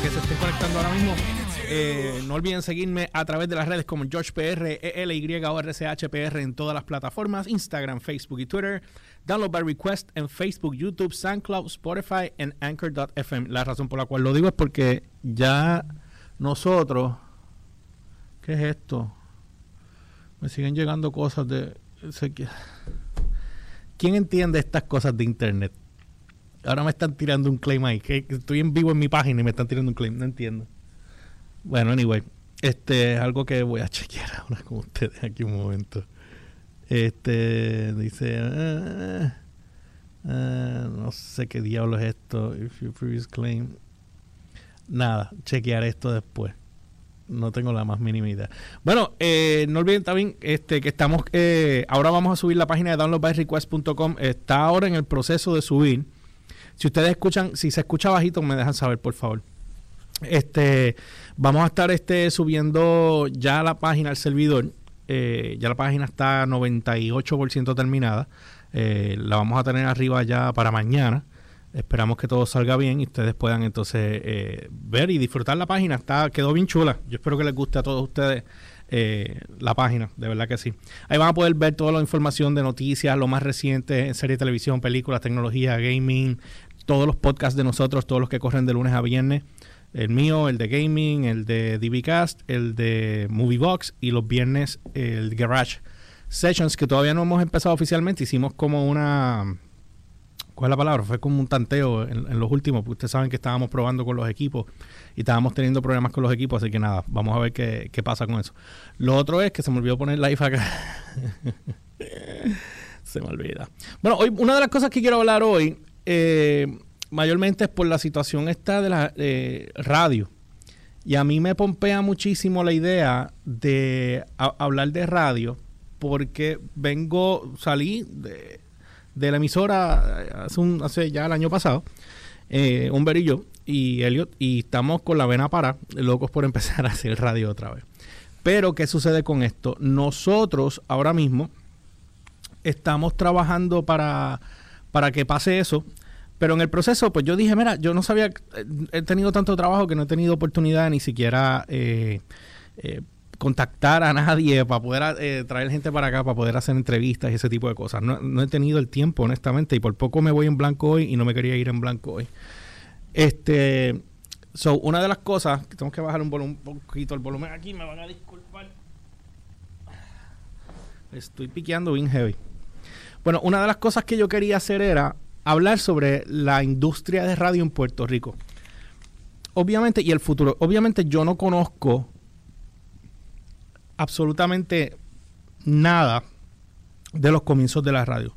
que se estén conectando ahora mismo. Eh, no olviden seguirme a través de las redes como GeorgePR, ELY o RCHPR en todas las plataformas, Instagram, Facebook y Twitter. Download by request en Facebook, YouTube, SoundCloud, Spotify y Anchor.fm. La razón por la cual lo digo es porque ya nosotros... ¿Qué es esto? Me siguen llegando cosas de... ¿Quién entiende estas cosas de Internet? Ahora me están tirando un claim ahí. Que estoy en vivo en mi página y me están tirando un claim. No entiendo. Bueno, anyway. Este es algo que voy a chequear ahora con ustedes aquí un momento. Este dice. Ah, ah, no sé qué diablo es esto. If you previous claim. Nada, chequear esto después. No tengo la más mínima idea. Bueno, eh, no olviden también este, que estamos. Eh, ahora vamos a subir la página de downloadbyrequest.com. Está ahora en el proceso de subir si ustedes escuchan, si se escucha bajito, me dejan saber, por favor. Este, vamos a estar este, subiendo ya la página al servidor. Eh, ya la página está 98% terminada. Eh, la vamos a tener arriba ya para mañana. Esperamos que todo salga bien y ustedes puedan entonces eh, ver y disfrutar la página. Está, quedó bien chula. Yo espero que les guste a todos ustedes la página, de verdad que sí. Ahí van a poder ver toda la información de noticias, lo más reciente en serie de televisión, películas, tecnología, gaming, todos los podcasts de nosotros, todos los que corren de lunes a viernes. El mío, el de gaming, el de DBcast, el de Moviebox y los viernes el Garage Sessions, que todavía no hemos empezado oficialmente. Hicimos como una. ¿Cuál es la palabra? Fue como un tanteo en, los últimos, porque ustedes saben que estábamos probando con los equipos y estábamos teniendo problemas con los equipos, así que nada, vamos a ver qué, qué pasa con eso. Lo otro es que se me olvidó poner live acá. se me olvida. Bueno, hoy, una de las cosas que quiero hablar hoy eh, mayormente es por la situación esta de la eh, radio. Y a mí me pompea muchísimo la idea de hablar de radio porque vengo, salí de, la emisora hace, un, hace ya el año pasado, eh, Humber y yo, y Elliot, y estamos con la vena para, locos por empezar a hacer radio otra vez. Pero, ¿qué sucede con esto? Nosotros ahora mismo estamos trabajando para para que pase eso. Pero en el proceso, pues yo dije, mira, yo no sabía, he tenido tanto trabajo que no he tenido oportunidad ni siquiera eh, eh, contactar a nadie para poder eh, traer gente para acá, para poder hacer entrevistas y ese tipo de cosas. No, he tenido el tiempo, honestamente, y por poco me voy en blanco hoy y no me quería ir en blanco hoy. Este, so, una de las cosas, que tengo que bajar un, un poquito el volumen aquí, me van a disculpar. Estoy piqueando bien heavy. Bueno, una de las cosas que yo quería hacer era hablar sobre la industria de radio en Puerto Rico. Obviamente, y el futuro. Obviamente yo no conozco absolutamente nada de los comienzos de la radio.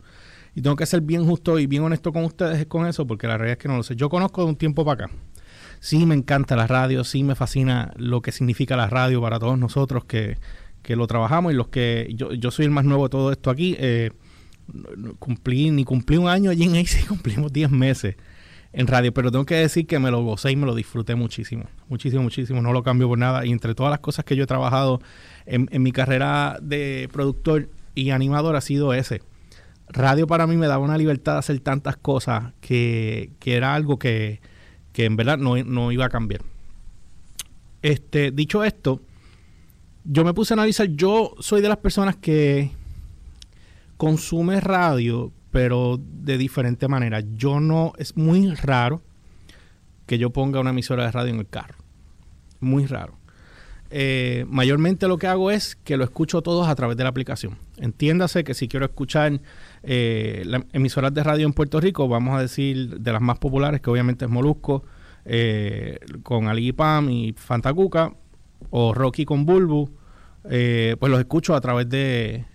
Y tengo que ser bien justo y bien honesto con ustedes con eso, porque la realidad es que no lo sé. Yo conozco de un tiempo para acá. Sí me encanta la radio, sí me fascina lo que significa la radio para todos nosotros que, que lo trabajamos y los que... Yo, yo soy el más nuevo de todo esto aquí. Eh, cumplí, ni cumplí un año allí en AC, cumplimos 10 meses en radio, pero tengo que decir que me lo gocé y me lo disfruté muchísimo, muchísimo, muchísimo, no lo cambio por nada. Y entre todas las cosas que yo he trabajado en, mi carrera de productor y animador ha sido ese. Radio para mí me daba una libertad de hacer tantas cosas que, era algo que, que en verdad no, no, iba a cambiar. Este, dicho esto, yo me puse a analizar, yo soy de las personas que consume radio, pero de diferente manera. Yo no, es muy raro que yo ponga una emisora de radio en el carro. Muy raro. Eh, mayormente lo que hago es que lo escucho todos a través de la aplicación. Entiéndase que si quiero escuchar eh, las emisoras de radio en Puerto Rico, vamos a decir de las más populares, que obviamente es Molusco, eh, con Ali Pam y Fantacuca, o Rocky con Bulbu, pues los escucho a través de,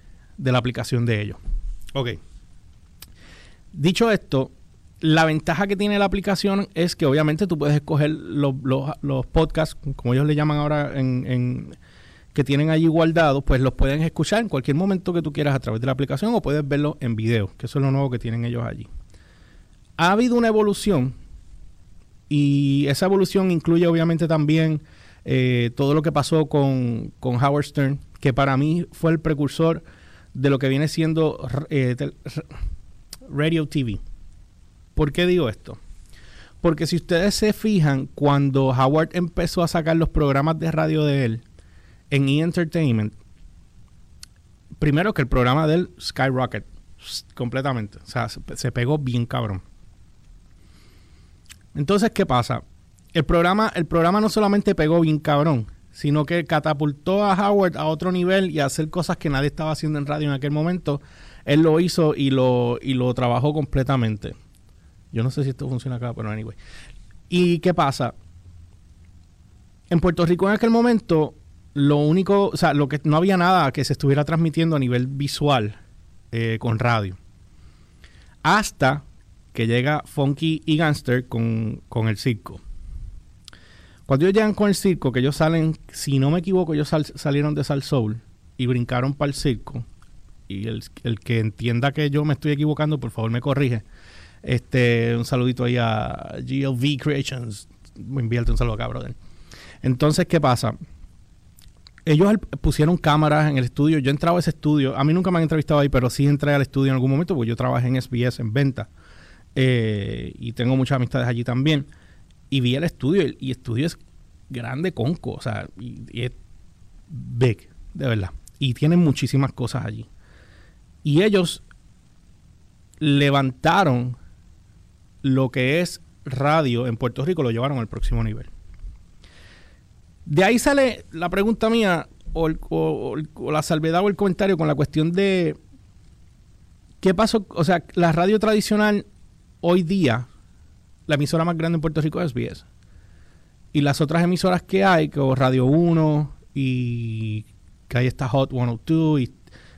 de la aplicación de ellos. Ok. Dicho esto, la ventaja que tiene la aplicación es que obviamente tú puedes escoger los, podcasts, como ellos le llaman ahora, en, que tienen allí guardados, pues los pueden escuchar en cualquier momento que tú quieras a través de la aplicación o puedes verlo en video, que eso es lo nuevo que tienen ellos allí. Ha habido una evolución y esa evolución incluye obviamente también eh, todo lo que pasó con, con Howard Stern, que para mí fue el precursor de lo que viene siendo eh, Radio TV. ¿Por qué digo esto? Porque si ustedes se fijan, cuando Howard empezó a sacar los programas de radio de él en E! Entertainment, primero que el programa de él, Skyrocket, completamente. O sea, se, pegó bien cabrón. Entonces, ¿qué pasa? El programa, el programa no solamente pegó bien cabrón, sino que catapultó a Howard a otro nivel y a hacer cosas que nadie estaba haciendo en radio en aquel momento. Él lo hizo y lo, y lo trabajó completamente. Yo no sé si esto funciona acá, pero anyway. ¿Y qué pasa? En Puerto Rico en aquel momento, lo único, o sea, lo que no había nada que se estuviera transmitiendo a nivel visual eh, con radio. Hasta que llega Funky y Gangster con, con el circo. Cuando ellos llegan con el circo, que ellos salen, si no me equivoco, ellos salieron de Sal Soul y brincaron para el circo. Y el, el, que entienda que yo me estoy equivocando, por favor me corrige. Este, un saludito ahí a GLV Creations. Me invierte un saludo acá, brother. Entonces, ¿qué pasa? Ellos pusieron cámaras en el estudio. Yo entraba a ese estudio. A mí nunca me han entrevistado ahí, pero sí entré al estudio en algún momento porque yo trabajé en SBS en venta. Eh, y tengo muchas amistades allí también. Y vi el estudio. Y el estudio es grande, conco. O sea, y, es big, de verdad. Y tienen muchísimas cosas allí. Y ellos levantaron lo que es radio en Puerto Rico lo llevaron al próximo nivel. De ahí sale la pregunta mía, o, la salvedad o el comentario con la cuestión de qué pasó. O sea, la radio tradicional hoy día, la emisora más grande en Puerto Rico es SBS. Y las otras emisoras que hay, como Radio 1 y que ahí está Hot 102 y,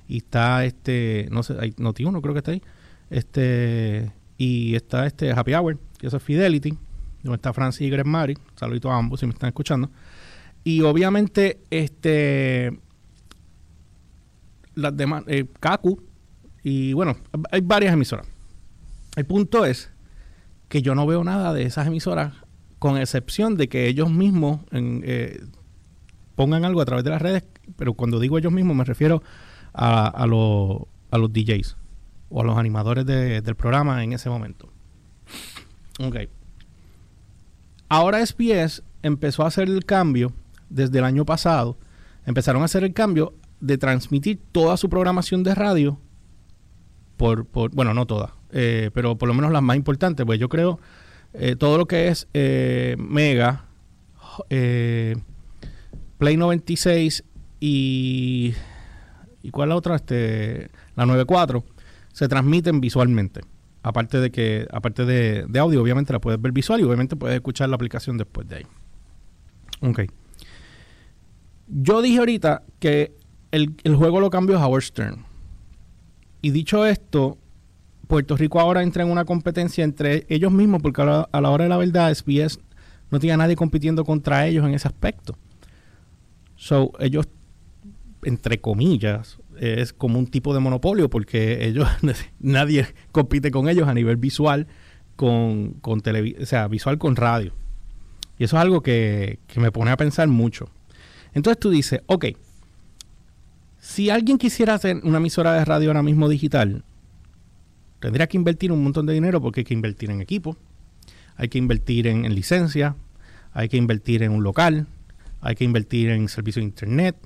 y está este, no sé, hay Noti 1 creo que está ahí. Este y está este Happy Hour, que es Fidelity, donde está Francis y Greg Mari. Saludito a ambos si me están escuchando. Y obviamente, este las demás, eh, Kaku, y bueno, hay varias emisoras. El punto es que yo no veo nada de esas emisoras, con excepción de que ellos mismos eh, pongan algo a través de las redes, pero cuando digo ellos mismos me refiero a, a, a los DJs o a los animadores del programa en ese momento. Ok. Ahora SBS empezó a hacer el cambio desde el año pasado. Empezaron a hacer el cambio de transmitir toda su programación de radio por, bueno, no toda, eh, pero por lo menos las más importantes, pues yo creo eh, todo lo que es eh, Mega, Play 96 y ¿y cuál es la otra? Este, la 94 se transmiten visualmente. Aparte de que, aparte de, audio, obviamente la puedes ver visual y obviamente puedes escuchar la aplicación después de ahí. Ok. Yo dije ahorita que el, juego lo cambió Howard Stern. Y dicho esto, Puerto Rico ahora entra en una competencia entre ellos mismos, porque a la, hora de la verdad, SBS no tiene a nadie compitiendo contra ellos en ese aspecto. So, ellos, entre comillas, es como un tipo de monopolio porque ellos nadie compite con ellos a nivel visual con, con o sea, visual con radio. Y eso es algo que, que me pone a pensar mucho. Entonces tú dices, ok, si alguien quisiera hacer una emisora de radio ahora mismo digital, tendría que invertir un montón de dinero porque hay que invertir en equipo, hay que invertir en, en licencia, hay que invertir en un local, hay que invertir en servicio de internet,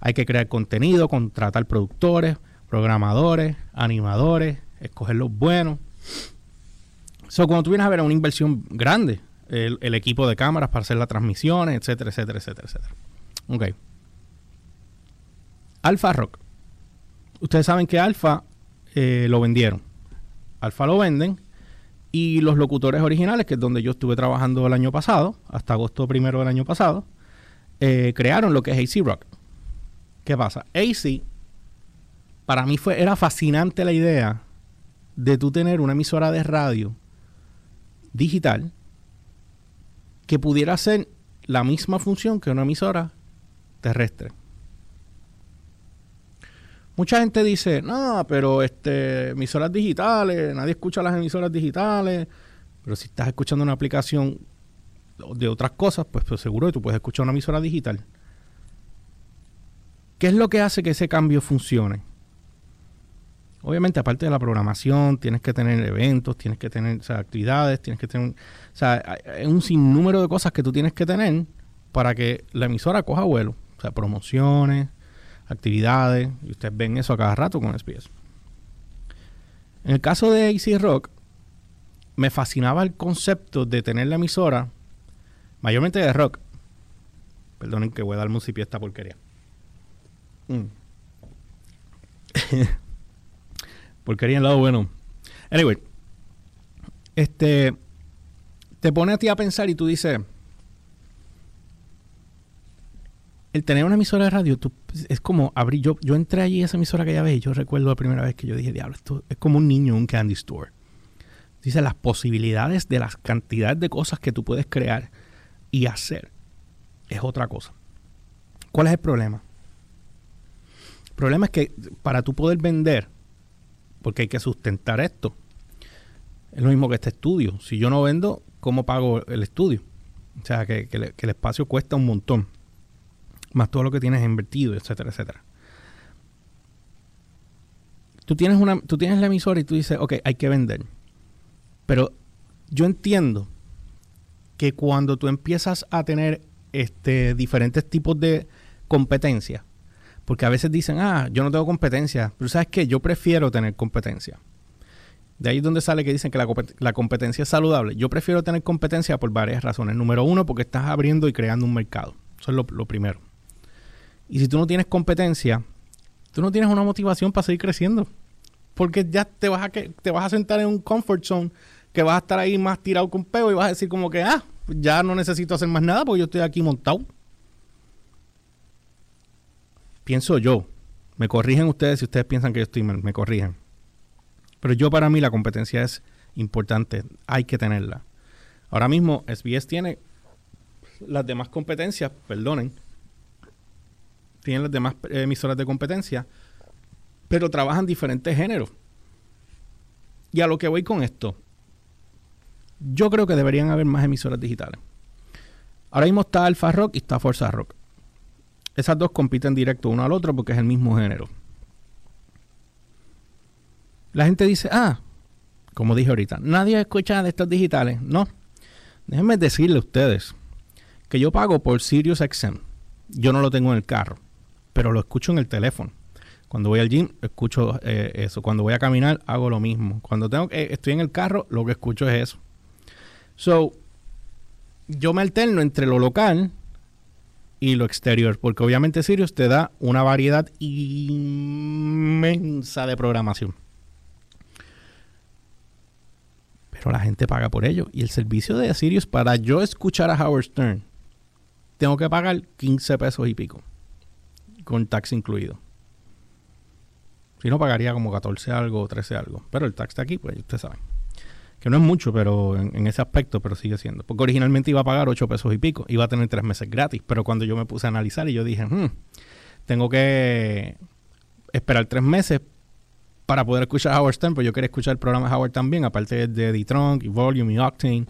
hay que crear contenido, contratar productores, programadores, animadores, escoger los buenos. So, cuando tú vienes a ver una inversión grande, el, equipo de cámaras para hacer las transmisiones, etcétera, etcétera, etcétera, etcétera. Ok. Alfa Rock. Ustedes saben que Alfa eh, lo vendieron. Alfa lo venden y los locutores originales, que es donde yo estuve trabajando el año pasado, hasta agosto primero del año pasado, eh, crearon lo que es AC Rock. ¿Qué pasa? AC, para mí fue, era fascinante la idea de tú tener una emisora de radio digital que pudiera hacer la misma función que una emisora terrestre. Mucha gente dice, no, pero este, emisoras digitales, nadie escucha las emisoras digitales, pero si estás escuchando una aplicación de otras cosas, pues, pues seguro que tú puedes escuchar una emisora digital. ¿Qué es lo que hace que ese cambio funcione? Obviamente, aparte de la programación, tienes que tener eventos, tienes que tener actividades, tienes que tener. O sea, hay un sinnúmero de cosas que tú tienes que tener para que la emisora coja vuelo. O sea, promociones, actividades, y ustedes ven eso a cada rato con SBS. En el caso de AC Rock, me fascinaba el concepto de tener la emisora, mayormente de rock. Perdonen que voy a dar un esta porquería. Mm. porquería en lado bueno. Anyway, este te pone a ti a pensar y tú dices, el tener una emisora de radio es como abrir. Yo, yo entré allí a esa emisora que ya ves. Yo recuerdo la primera vez que yo dije, diablo, esto es como un niño en un candy store. Dice las posibilidades de las cantidades de cosas que tú puedes crear y hacer. Es otra cosa. ¿Cuál es el problema? El problema es que para tú poder vender, porque hay que sustentar esto, es lo mismo que este estudio. Si yo no vendo, ¿cómo pago el estudio? O sea, que el espacio cuesta un montón más todo lo que tienes invertido, etcétera, etcétera. Tú tienes, una, tú tienes la emisora y tú dices, ok, hay que vender. Pero yo entiendo que cuando tú empiezas a tener este, diferentes tipos de competencia, porque a veces dicen, ah, yo no tengo competencia, pero sabes que yo prefiero tener competencia. De ahí es donde sale que dicen que la, competencia es saludable. Yo prefiero tener competencia por varias razones. Número uno, porque estás abriendo y creando un mercado. Eso es lo primero. Y si tú no tienes competencia, tú no tienes una motivación para seguir creciendo. Porque ya te vas a, que, te vas a sentar en un comfort zone que vas a estar ahí más tirado con peo y vas a decir como que, ah, ya no necesito hacer más nada porque yo estoy aquí montado. Pienso yo. Me corrigen ustedes si ustedes piensan que yo estoy mal, me corrigen. Pero yo para mí la competencia es importante, hay que tenerla. Ahora mismo SBS tiene las demás competencias, perdonen, tienen las demás emisoras de competencia, pero trabajan diferentes géneros. Y a lo que voy con esto, yo creo que deberían haber más emisoras digitales. Ahora mismo está Alfa Rock y está Forza Rock. Esas dos compiten directo uno al otro porque es el mismo género. La gente dice, ah, como dije ahorita, nadie escucha de estos digitales. No. Déjenme decirle a ustedes que yo pago por Sirius XM. Yo no lo tengo en el carro pero lo escucho en el teléfono. Cuando voy al gym, escucho eh, eso. Cuando voy a caminar, hago lo mismo. Cuando tengo que, estoy en el carro, lo que escucho es eso. So, yo me alterno entre lo local y lo exterior, porque obviamente Sirius te da una variedad inmensa de programación. Pero la gente paga por ello. Y el servicio de Sirius, para yo escuchar a Howard Stern, tengo que pagar 15 pesos y pico con tax incluido. Si no, pagaría como 14 algo o 13 algo. Pero el tax está aquí, pues ustedes saben. Que no es mucho, pero en, ese aspecto, pero sigue siendo. Porque originalmente iba a pagar 8 pesos y pico. Iba a tener 3 meses gratis. Pero cuando yo me puse a analizar y yo dije, hmm, tengo que esperar 3 meses para poder escuchar Howard Stern, pues yo quería escuchar el programa de Howard también, aparte de The Trunk y Volume y Octane,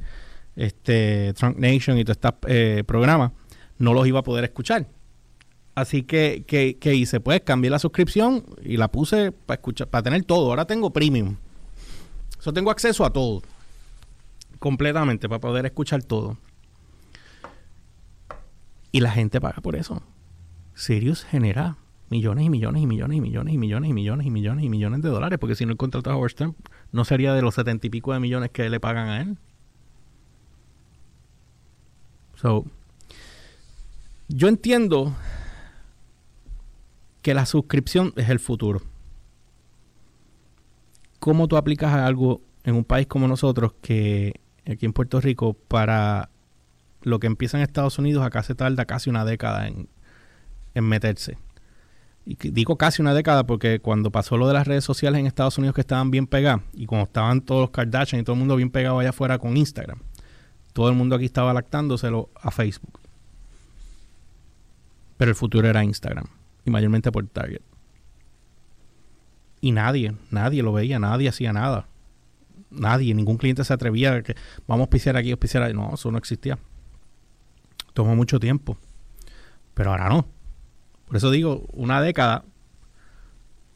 este, Trunk Nation y todos estos eh, programas, no los iba a poder escuchar. Así que, que, hice, pues cambié la suscripción y la puse para escuchar, para tener todo. Ahora tengo premium. Eso tengo acceso a todo. Completamente, para poder escuchar todo. Y la gente paga por eso. Sirius genera millones y millones y millones y millones y millones y millones y millones y millones de dólares. Porque si no el contrato de Howard no sería de los setenta y pico de millones que le pagan a él. So, yo entiendo que la suscripción es el futuro. ¿Cómo tú aplicas algo en un país como nosotros que aquí en Puerto Rico para lo que empieza en Estados Unidos acá se tarda casi una década en, meterse? Y digo casi una década porque cuando pasó lo de las redes sociales en Estados Unidos que estaban bien pegadas y como estaban todos los Kardashian y todo el mundo bien pegado allá afuera con Instagram, todo el mundo aquí estaba lactándoselo a Facebook. Pero el futuro era Instagram y mayormente por Target. Y nadie, nadie lo veía, nadie hacía nada. Nadie, ningún cliente se atrevía a que vamos a auspiciar aquí, auspiciar ahí. No, eso no existía. Tomó mucho tiempo. Pero ahora no. Por eso digo, una década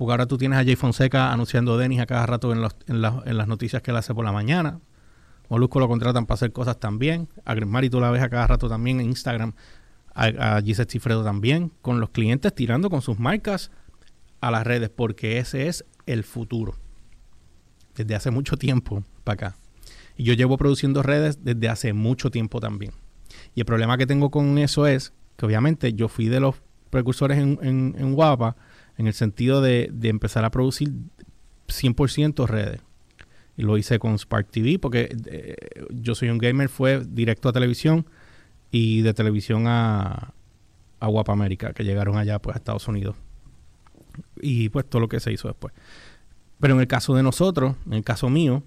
porque ahora tú tienes a Jay Fonseca anunciando Denis a cada rato en, en, las noticias que él hace por la mañana. Molusco lo contratan para hacer cosas también. A Grismari tú la ves a cada rato también en Instagram. A, a Gisette Cifredo también. Con los clientes tirando con sus marcas a las redes, porque ese es el futuro. Desde hace mucho tiempo para acá. Y yo llevo produciendo redes desde hace mucho tiempo también. Y el problema que tengo con eso es que obviamente yo fui de los precursores en, en, en Guapa en el sentido de, empezar a producir 100% redes. Y lo hice con Spark TV porque eh, yo soy un gamer, fue directo a televisión y de televisión a, a Guapa América, que llegaron allá pues a Estados Unidos. Y pues todo lo que se hizo después. Pero en el caso de nosotros, en el caso mío,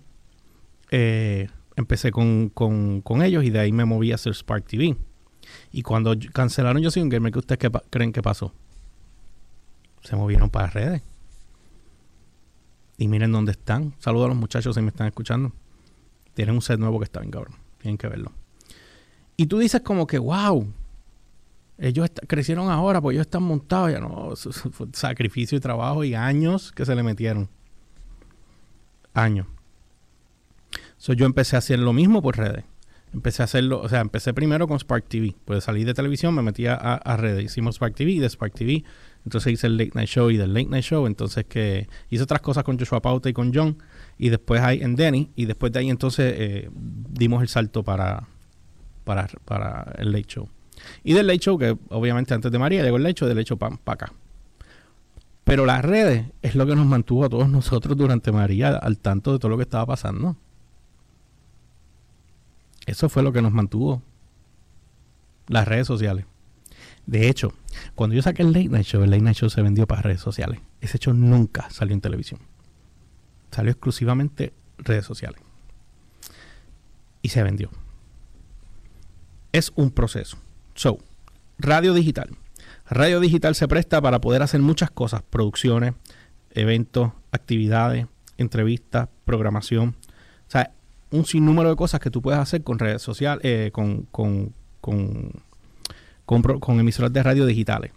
eh, empecé con, con, ellos y de ahí me moví a hacer Spark TV. Y cuando cancelaron Yo Soy un Gamer, ¿qué ustedes creen que pasó? Se movieron para redes. Y miren dónde están. Saludos a los muchachos si me están escuchando. Tienen un set nuevo que está bien cabrón. Tienen que verlo. Y tú dices como que, wow, ellos crecieron ahora, pues ellos están montados. Ya no, sacrificio y trabajo y años que se le metieron. Años. So, yo empecé a hacer lo mismo por redes. Empecé a hacerlo, o sea, empecé primero con Spark TV. Pues salí de televisión, me metía a, redes. Hicimos Spark TV y de Spark TV. Entonces hice el Late Night Show y del Late Night Show. Entonces que hice otras cosas con Joshua Pauta y con John. Y después hay en Denny. Y después de ahí entonces eh, dimos el salto para, para, para el Late Show. Y del Late Show, que obviamente antes de María llegó el Late Show, del Late Show para acá. Pero las redes es lo que nos mantuvo a todos nosotros durante María al tanto de todo lo que estaba pasando. Eso fue lo que nos mantuvo. Las redes sociales. De hecho, cuando yo saqué el Late Night Show, el Late Night Show se vendió para redes sociales. Ese hecho nunca salió en televisión. Salió exclusivamente redes sociales. Y se vendió. Es un proceso. So, radio digital. Radio digital se presta para poder hacer muchas cosas. Producciones, eventos, actividades, entrevistas, programación. O sea, un sinnúmero de cosas que tú puedes hacer con redes sociales, eh, con, con, con, emisoras de radio digitales.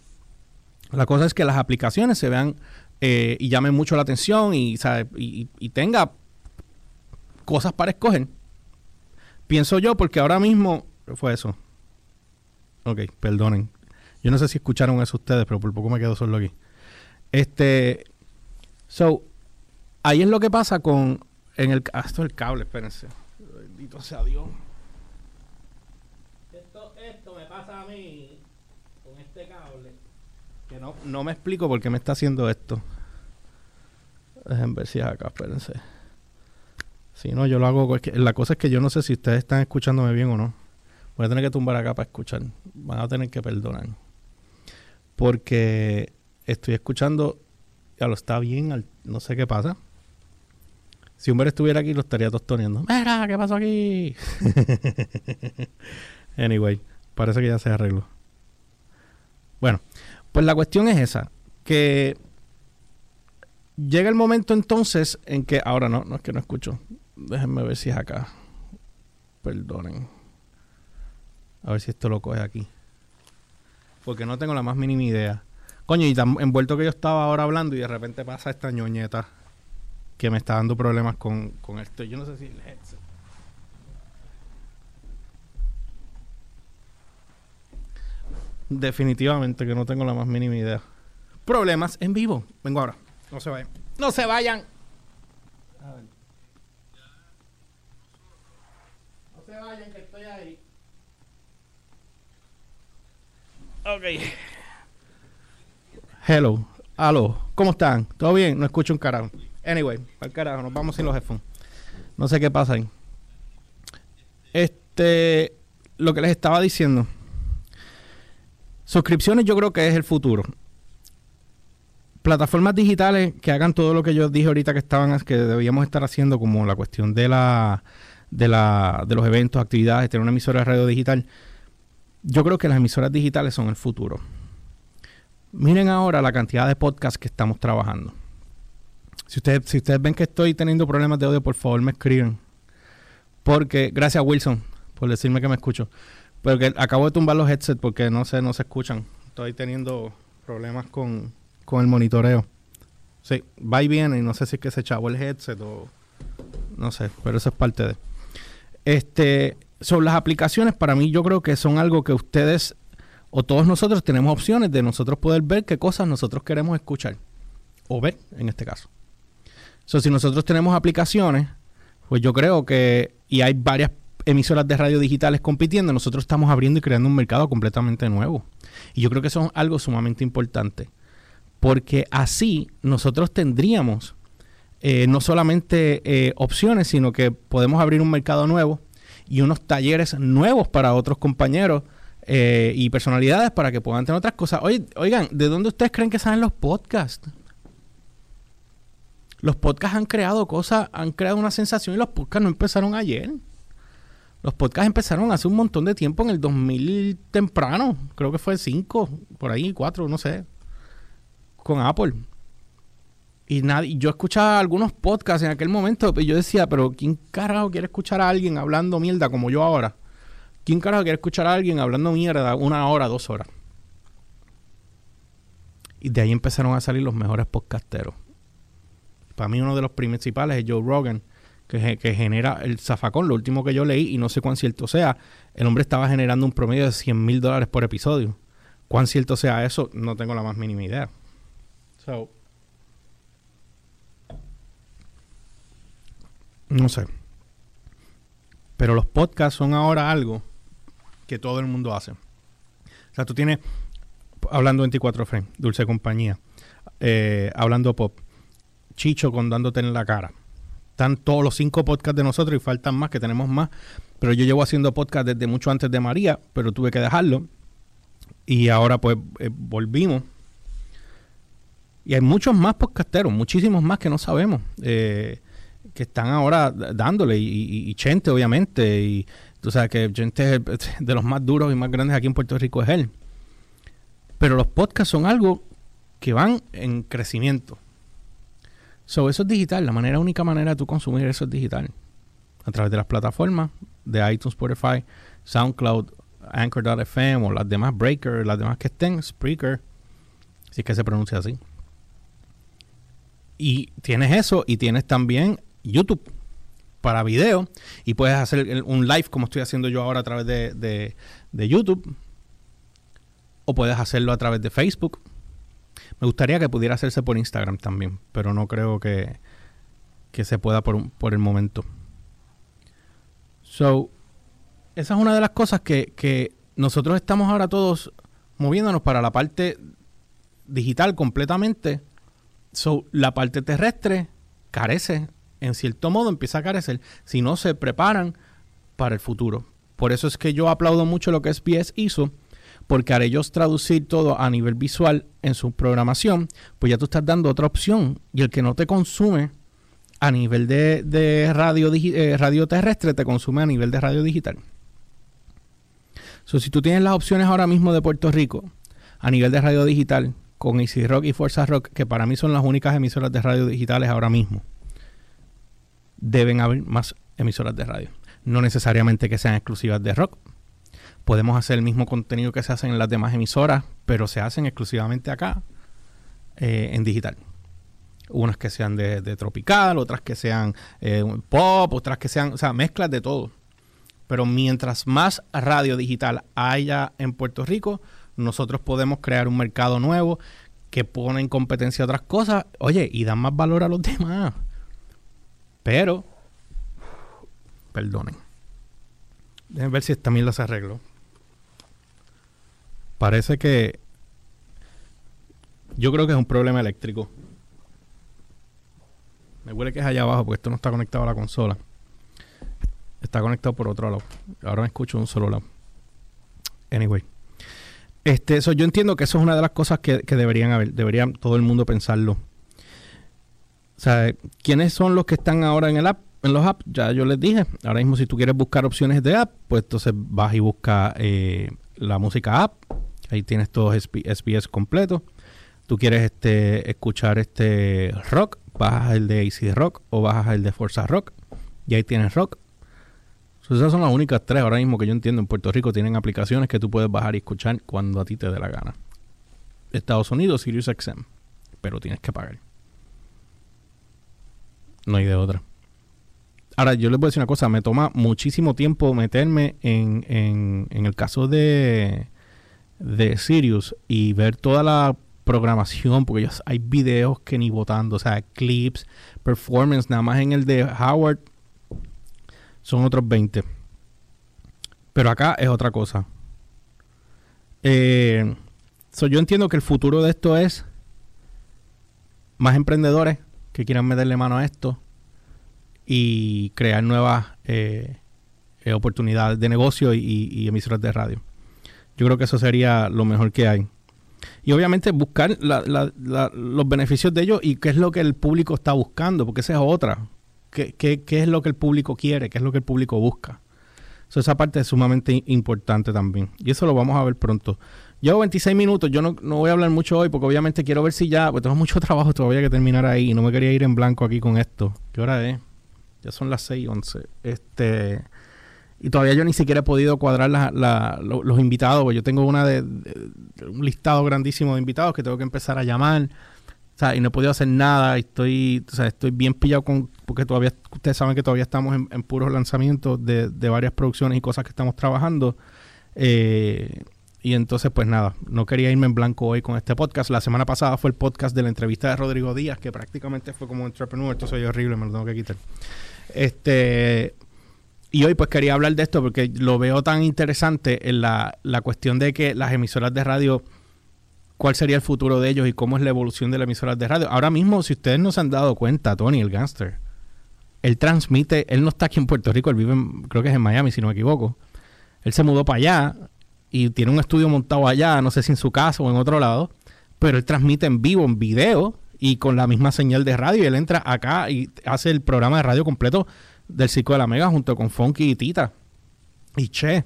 La cosa es que las aplicaciones se vean eh, y llamen mucho la atención y, y, tenga cosas para escoger. Pienso yo, porque ahora mismo fue eso. Ok, perdonen. Yo no sé si escucharon eso ustedes, pero por poco me quedo solo aquí. Este. So, ahí es lo que pasa con en el, ah, esto es el cable, espérense. Bendito sea Dios. Esto, esto me pasa a mí con este cable. Que no, no me explico por qué me está haciendo esto. Dejen ver si es acá, espérense. Si no, yo lo hago. La cosa es que yo no sé si ustedes están escuchándome bien o no. Voy a tener que tumbar acá para escuchar. Van a tener que perdonar. Porque estoy escuchando. Ya lo está bien. no sé qué pasa. Si Humber estuviera aquí, lo estaría tostoneando. Mira, ¿qué pasó aquí? anyway, parece que ya se arregló. Bueno, pues la cuestión es esa. Que llega el momento entonces en que... Ahora no, no es que no escucho. Déjenme ver si es acá. Perdonen. A ver si esto lo coge aquí. Porque no tengo la más mínima idea. Coño, y tan envuelto que yo estaba ahora hablando y de repente pasa esta ñoñeta que me está dando problemas con, esto. Yo no sé si el. Definitivamente que no tengo la más mínima idea. Problemas en vivo. Vengo ahora. No se vayan. No se vayan. No se vayan que estoy ahí. Ok. Hello. Aló. ¿Cómo están? ¿Todo bien? No escucho un carajo. Anyway, al carajo, nos vamos sin los headphones. No sé qué pasa ahí. Este, lo que les estaba diciendo. Suscripciones yo creo que es el futuro. Plataformas digitales que hagan todo lo que yo dije ahorita que estaban, que debíamos estar haciendo, como la cuestión de la, de la, de los eventos, actividades, tener una emisora de radio digital. Yo creo que las emisoras digitales son el futuro. Miren ahora la cantidad de podcasts que estamos trabajando. Si ustedes, si ustedes ven que estoy teniendo problemas de audio, por favor me escriben. Porque, gracias Wilson por decirme que me escucho. Pero que acabo de tumbar los headsets porque no sé, no se escuchan. Estoy teniendo problemas con, el monitoreo. Sí, va y viene y no sé si es que se echaba el headset o no sé, pero eso es parte de. Este, sobre las aplicaciones, para mí yo creo que son algo que ustedes o todos nosotros tenemos opciones de nosotros poder ver qué cosas nosotros queremos escuchar o ver en este caso. So, si nosotros tenemos aplicaciones, pues yo creo que, y hay varias emisoras de radio digitales compitiendo, nosotros estamos abriendo y creando un mercado completamente nuevo. Y yo creo que eso es algo sumamente importante, porque así nosotros tendríamos eh, no solamente eh, opciones, sino que podemos abrir un mercado nuevo y unos talleres nuevos para otros compañeros eh, y personalidades para que puedan tener otras cosas. oigan, ¿de dónde ustedes creen que salen los podcasts? Los podcasts han creado cosas, han creado una sensación y los podcasts no empezaron ayer. Los podcasts empezaron hace un montón de tiempo, en el 2000 temprano, creo que fue 5, por ahí, 4, no sé, con Apple. Y nadie, yo escuchaba algunos podcasts en aquel momento y yo decía, pero ¿quién carajo quiere escuchar a alguien hablando mierda como yo ahora? ¿Quién carajo quiere escuchar a alguien hablando mierda una hora, dos horas? Y de ahí empezaron a salir los mejores podcasteros. Para mí uno de los principales es Joe Rogan, que, que, genera el zafacón, lo último que yo leí, y no sé cuán cierto sea, el hombre estaba generando un promedio de 100 mil dólares por episodio. Cuán cierto sea eso, no tengo la más mínima idea. No sé. Pero los podcasts son ahora algo que todo el mundo hace. O sea, tú tienes, hablando 24 frames, Dulce Compañía, eh, hablando pop, Chicho con dándote en la cara. Están todos los cinco podcasts de nosotros y faltan más, que tenemos más. Pero yo llevo haciendo podcast desde mucho antes de María, pero tuve que dejarlo. Y ahora pues eh, volvimos. Y hay muchos más podcasteros, muchísimos más que no sabemos. Eh, que están ahora dándole. Y, Chente, obviamente. Y tú sabes que Chente es de los más duros y más grandes aquí en Puerto Rico, es él. Pero los podcasts son algo que van en crecimiento. So, eso es digital. La manera, única manera de tú consumir eso es digital. A través de las plataformas de iTunes, Spotify, SoundCloud, Anchor.fm o las demás Breaker, las demás que estén, Spreaker, si es que se pronuncia así. Y tienes eso y tienes también YouTube para video y puedes hacer un live como estoy haciendo yo ahora a través de, de YouTube o puedes hacerlo a través de Facebook me gustaría que pudiera hacerse por Instagram también, pero no creo que, que se pueda por, por el momento. So, esa es una de las cosas que, que nosotros estamos ahora todos moviéndonos para la parte digital completamente. So, la parte terrestre carece, en cierto modo empieza a carecer si no se preparan para el futuro. Por eso es que yo aplaudo mucho lo que SBS hizo porque al ellos traducir todo a nivel visual en su programación, pues ya tú estás dando otra opción y el que no te consume a nivel de, radio, eh, radio terrestre te consume a nivel de radio digital. So, si tú tienes las opciones ahora mismo de Puerto Rico a nivel de radio digital con Easy Rock y Fuerza Rock, que para mí son las únicas emisoras de radio digitales ahora mismo, deben haber más emisoras de radio. No necesariamente que sean exclusivas de rock, podemos hacer el mismo contenido que se hace en las demás emisoras, pero se hacen exclusivamente acá eh, en digital. Unas que sean de, tropical, otras que sean eh, pop, otras que sean, o sea, mezclas de todo. Pero mientras más radio digital haya en Puerto Rico, nosotros podemos crear un mercado nuevo que pone en competencia otras cosas, oye, y dan más valor a los demás. Pero, perdonen. Déjenme ver si también las arreglo. Parece que. Yo creo que es un problema eléctrico. Me huele que es allá abajo porque esto no está conectado a la consola. Está conectado por otro lado. Ahora me escucho un solo lado. Anyway. Este, eso, yo entiendo que eso es una de las cosas que, que deberían haber. Debería todo el mundo pensarlo. O sea, ¿quiénes son los que están ahora en el app? En los apps, ya yo les dije. Ahora mismo, si tú quieres buscar opciones de app, pues entonces vas y buscas eh, la música app Ahí tienes todo SBS completo. Tú quieres este escuchar este rock, bajas el de AC Rock o bajas el de Forza Rock y ahí tienes rock. esas son las únicas tres ahora mismo que yo entiendo en Puerto Rico. Tienen aplicaciones que tú puedes bajar y escuchar cuando a ti te dé la gana. Estados Unidos, Sirius XM, pero tienes que pagar. No hay de otra. Ahora, yo les voy a decir una cosa, me toma muchísimo tiempo meterme en, en, el caso de, de Sirius y ver toda la programación, porque ellos, hay videos que ni votando, o sea, clips, performance, nada más en el de Howard son otros 20. Pero acá es otra cosa. Eh, yo entiendo que el futuro de esto es más emprendedores que quieran meterle mano a esto y crear nuevas eh, oportunidades de negocio y, emisoras de radio. Yo creo que eso sería lo mejor que hay. Y obviamente buscar los beneficios de ellos y qué es lo que el público está buscando, porque esa es otra. ¿Qué, qué, qué es lo que el público quiere? ¿Qué es lo que el público busca? esa parte es sumamente importante también. Y eso lo vamos a ver pronto. Llevo 26 minutos, yo no, voy a hablar mucho hoy porque obviamente quiero ver si ya, pues tengo mucho trabajo todavía que terminar ahí y no me quería ir en blanco aquí con esto. ¿Qué hora es? Ya son las 6 11. Este, y todavía yo ni siquiera he podido cuadrar los, invitados, pues yo tengo una de, un listado grandísimo de invitados que tengo que empezar a llamar. O sea, y no he podido hacer nada. Y estoy, o sea, estoy bien pillado con. Porque todavía, ustedes saben que todavía estamos en, puros lanzamientos de, de, varias producciones y cosas que estamos trabajando. Eh, y entonces, pues nada, no quería irme en blanco hoy con este podcast. La semana pasada fue el podcast de la entrevista de Rodrigo Díaz, que prácticamente fue como entrepreneur. Esto soy horrible, me lo tengo que quitar. Este. Y hoy pues quería hablar de esto porque lo veo tan interesante en la, la cuestión de que las emisoras de radio cuál sería el futuro de ellos y cómo es la evolución de las emisoras de radio. Ahora mismo, si ustedes no se han dado cuenta, Tony, el gangster, él transmite, él no está aquí en Puerto Rico, él vive, creo que es en Miami, si no me equivoco. Él se mudó para allá y tiene un estudio montado allá, no sé si en su casa o en otro lado, pero él transmite en vivo, en video y con la misma señal de radio. Y él entra acá y hace el programa de radio completo del Circo de la Mega junto con Funky y Tita y Che.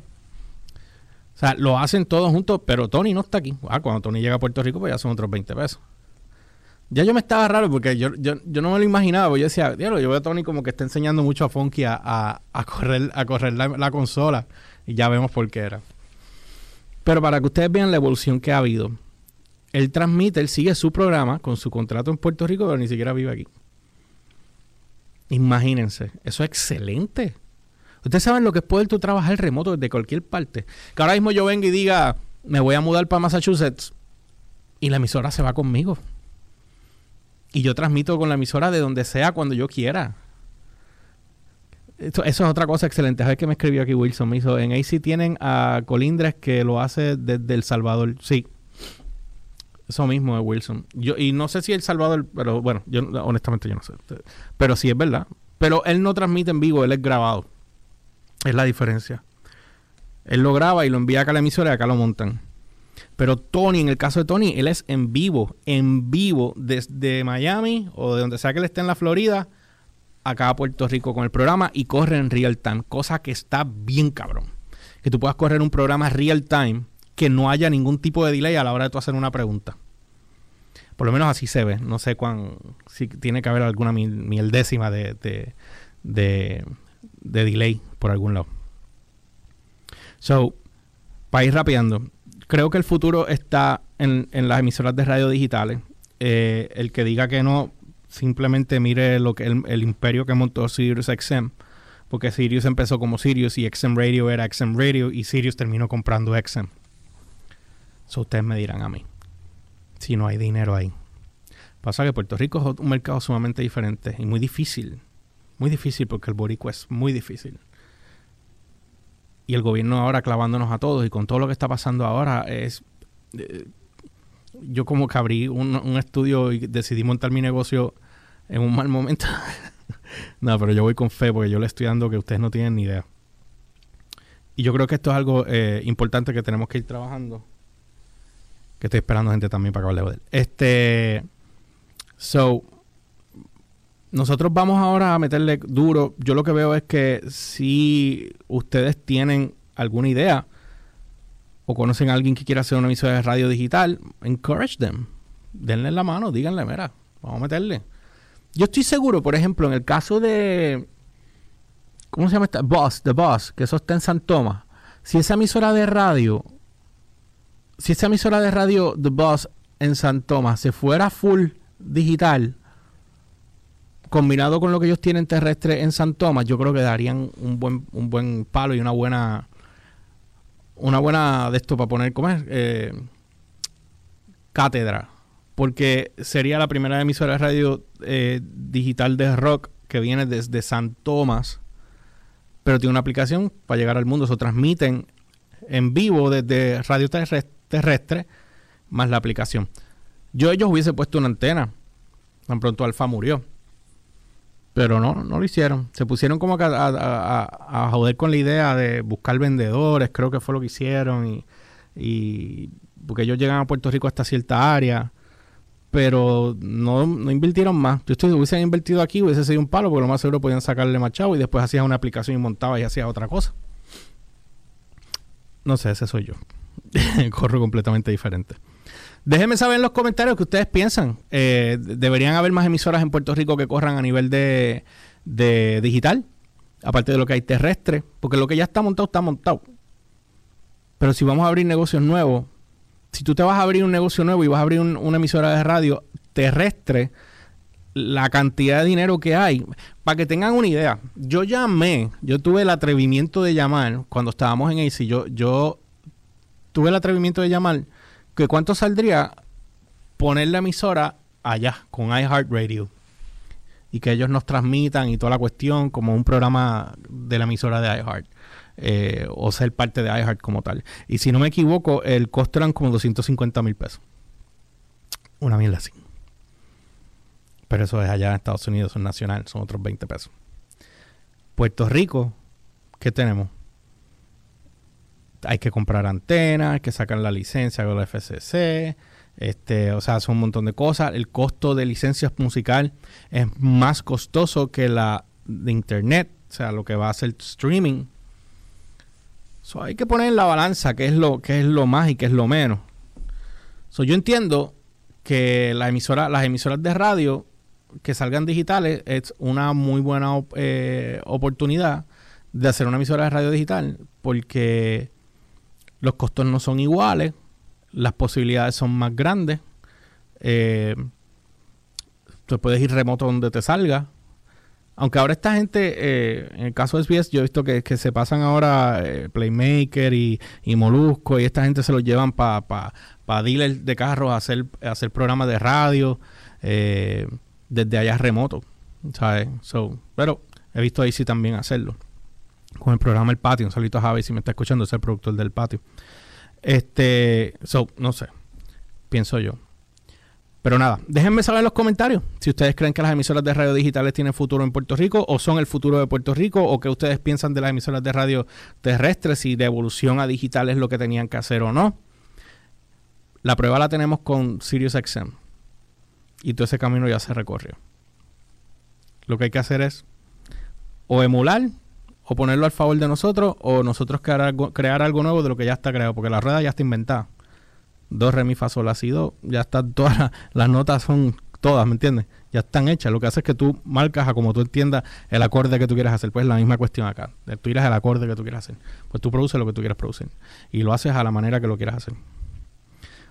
O sea, lo hacen todos juntos, pero Tony no está aquí. Ah, cuando Tony llega a Puerto Rico, pues ya son otros 20 pesos. Ya yo me estaba raro porque yo, yo, yo no me lo imaginaba. Yo decía, yo veo a Tony como que está enseñando mucho a Funky a, correr, a correr la, consola. Y ya vemos por qué era. Pero para que ustedes vean la evolución que ha habido, él transmite, él sigue su programa con su contrato en Puerto Rico, pero ni siquiera vive aquí. Imagínense, eso es excelente. Ustedes saben lo que es poder trabajar remoto desde cualquier parte. Que ahora mismo yo venga y diga, me voy a mudar para Massachusetts y la emisora se va conmigo. Y yo transmito con la emisora de donde sea cuando yo quiera. Eso es otra cosa excelente. A ver qué me escribió aquí Wilson. Me hizo, en AC tienen a Colindres que lo hace desde El Salvador. Sí. Eso mismo es Wilson. Yo, y no sé si El Salvador, pero bueno, yo honestamente yo no sé. Pero sí es verdad. Pero él no transmite en vivo, él es grabado. Es la diferencia. Él lo graba y lo envía acá a la emisora y acá lo montan. Pero Tony, en el caso de Tony, él es en vivo, en vivo, desde Miami o de donde sea que él esté en la Florida, acá a Puerto Rico con el programa y corre en real time, cosa que está bien cabrón. Que tú puedas correr un programa real time que no haya ningún tipo de delay a la hora de tú hacer una pregunta. Por lo menos así se ve. No sé cuán, si tiene que haber alguna mil, décima de, de, de delay por algún lado. So, para ir rapeando, creo que el futuro está en, las emisoras de radio digitales. Eh, el que diga que no, simplemente mire lo que el, imperio que montó Sirius XM. Porque Sirius empezó como Sirius y XM Radio era XM Radio y Sirius terminó comprando XM. So ustedes me dirán a mí. Si no hay dinero ahí. Pasa que Puerto Rico es un mercado sumamente diferente y muy difícil. Muy difícil porque el boricua es muy difícil y el gobierno ahora clavándonos a todos y con todo lo que está pasando ahora es... Eh, yo como que abrí un, estudio y decidí montar mi negocio en un mal momento. no, pero yo voy con fe porque yo le estoy dando que ustedes no tienen ni idea. Y yo creo que esto es algo eh, importante que tenemos que ir trabajando. Que estoy esperando gente también para hable de él. Este... So, nosotros vamos ahora a meterle duro. Yo lo que veo es que si ustedes tienen alguna idea o conocen a alguien que quiera hacer una emisora de radio digital, encourage them. Denle la mano, díganle, mira, vamos a meterle. Yo estoy seguro, por ejemplo, en el caso de. ¿Cómo se llama esta? Boss, The Boss, que eso está en San Tomás. Si esa emisora de radio. Si esa emisora de radio, The Boss, en San Tomás, se fuera full digital, combinado con lo que ellos tienen terrestre en San Tomás, yo creo que darían un buen, un buen palo y una buena una buena de esto para poner, ¿cómo es? Eh, cátedra. Porque sería la primera emisora de radio eh, digital de rock que viene desde San Tomás, pero tiene una aplicación para llegar al mundo. Se transmiten en vivo desde radio terrestre, más la aplicación. Yo ellos hubiese puesto una antena. Tan pronto Alfa murió. Pero no, no lo hicieron. Se pusieron como a, joder con la idea de buscar vendedores, creo que fue lo que hicieron. Y, porque ellos llegan a Puerto Rico hasta cierta área. Pero no, no invirtieron más. Yo estoy, hubiesen invertido aquí, hubiese sido un palo, porque lo más seguro podían sacarle machado y después hacías una aplicación y montaba y hacías otra cosa. No sé, ese soy yo. Corro completamente diferente. Déjenme saber en los comentarios qué ustedes piensan. Eh, ¿Deberían haber más emisoras en Puerto Rico que corran a nivel de, digital? Aparte de lo que hay terrestre. Porque lo que ya está montado, está montado. Pero si vamos a abrir negocios nuevos, si tú te vas a abrir un negocio nuevo y vas a abrir una emisora de radio terrestre, la cantidad de dinero que hay, para que tengan una idea, yo llamé, yo tuve el atrevimiento de llamar cuando estábamos en AC, yo, yo tuve el atrevimiento de llamar que cuánto saldría poner la emisora allá con iHeartRadio y que ellos nos transmitan y toda la cuestión como un programa de la emisora de iHeart eh, o ser parte de iHeart como tal. Y si no me equivoco, el costo eran como 250 mil pesos. Una mierda así. Pero eso es allá en Estados Unidos, es nacional, son otros 20 pesos. Puerto Rico, ¿qué tenemos? hay que comprar antenas, hay que sacar la licencia con la FCC, este, o sea, son un montón de cosas. El costo de licencias musical es más costoso que la de internet, o sea, lo que va a hacer streaming. So, hay que poner en la balanza qué es lo, qué es lo más y qué es lo menos. So, yo entiendo que la emisora, las emisoras de radio que salgan digitales es una muy buena eh, oportunidad de hacer una emisora de radio digital porque los costos no son iguales, las posibilidades son más grandes. Eh, tú puedes ir remoto donde te salga. Aunque ahora esta gente, eh, en el caso de SBS, yo he visto que, se pasan ahora eh, Playmaker y, Molusco y esta gente se los llevan para pa, pa dealers de carros a hacer, hacer programas de radio desde allá remoto. ¿sabes? pero he visto ahí sí también hacerlo con el programa El Patio. Un saludito a Javi si me está escuchando, es el productor del patio. Este, so, no sé, pienso yo. Pero nada, déjenme saber en los comentarios si ustedes creen que las emisoras de radio digitales tienen futuro en Puerto Rico o son el futuro de Puerto Rico o que ustedes piensan de las emisoras de radio terrestres, si de evolución a digital es lo que tenían que hacer o no. La prueba la tenemos con SiriusXM y todo ese camino ya se recorrió. Lo que hay que hacer es o emular o ponerlo al favor de nosotros o nosotros crear algo, crear algo nuevo de lo que ya está creado, porque la rueda ya está inventada. Dos, re, mi, fa, sol, la, ya están todas las, notas son todas, ¿me entiendes? Ya están hechas. Lo que hace es que tú marcas a como tú entiendas el acorde que tú quieras hacer. Pues la misma cuestión acá. Tú irás el acorde que tú quieras hacer. Pues tú produces lo que tú quieras producir. Y lo haces a la manera que lo quieras hacer.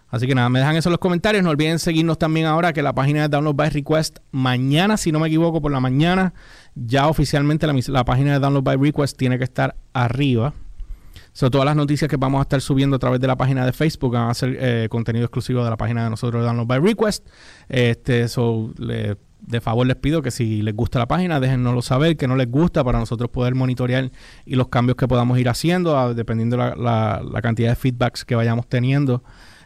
Así que nada, me dejan eso en los comentarios. No olviden seguirnos también ahora que la página de Download by Request mañana, si no me equivoco, por la mañana, ya oficialmente la, página de Download by Request tiene que estar arriba. Son todas las noticias que vamos a estar subiendo a través de la página de Facebook van a ser eh, contenido exclusivo de la página de nosotros Download by Request. Este, so, de favor les pido que si les gusta la página, déjennoslo saber, que no les gusta para nosotros poder monitorear y los cambios que podamos ir haciendo, dependiendo la, la cantidad de feedbacks que vayamos teniendo.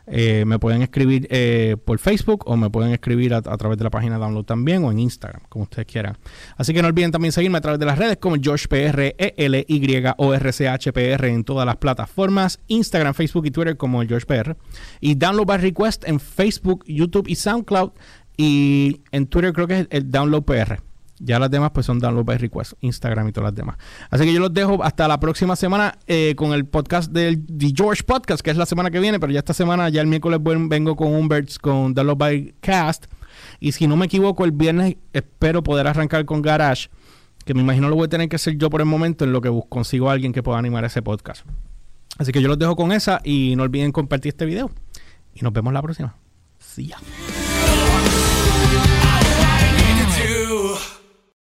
Eh, me pueden escribir eh, por Facebook o me pueden escribir a, través de la página Download también o en Instagram, como ustedes quieran. Así que no olviden también seguirme a través de las redes como GeorgePR, e L Y O R C H P R en todas las plataformas, Instagram, Facebook y Twitter como GeorgePR y Download by Request en Facebook, YouTube y SoundCloud y en Twitter creo que es el Download PR. Ya las demás pues son download by request, Instagram y todas las demás. Así que yo los dejo hasta la próxima semana eh, con el podcast del The George Podcast, que es la semana que viene, pero ya esta semana, ya el miércoles vengo con Umberts con Download by Cast. Y si no me equivoco, el viernes espero poder arrancar con Garage, que me imagino lo voy a tener que hacer yo por el momento en lo que consigo a alguien que pueda animar ese podcast. Así que yo los dejo con esa y no olviden compartir este video. Y nos vemos la próxima. See ya.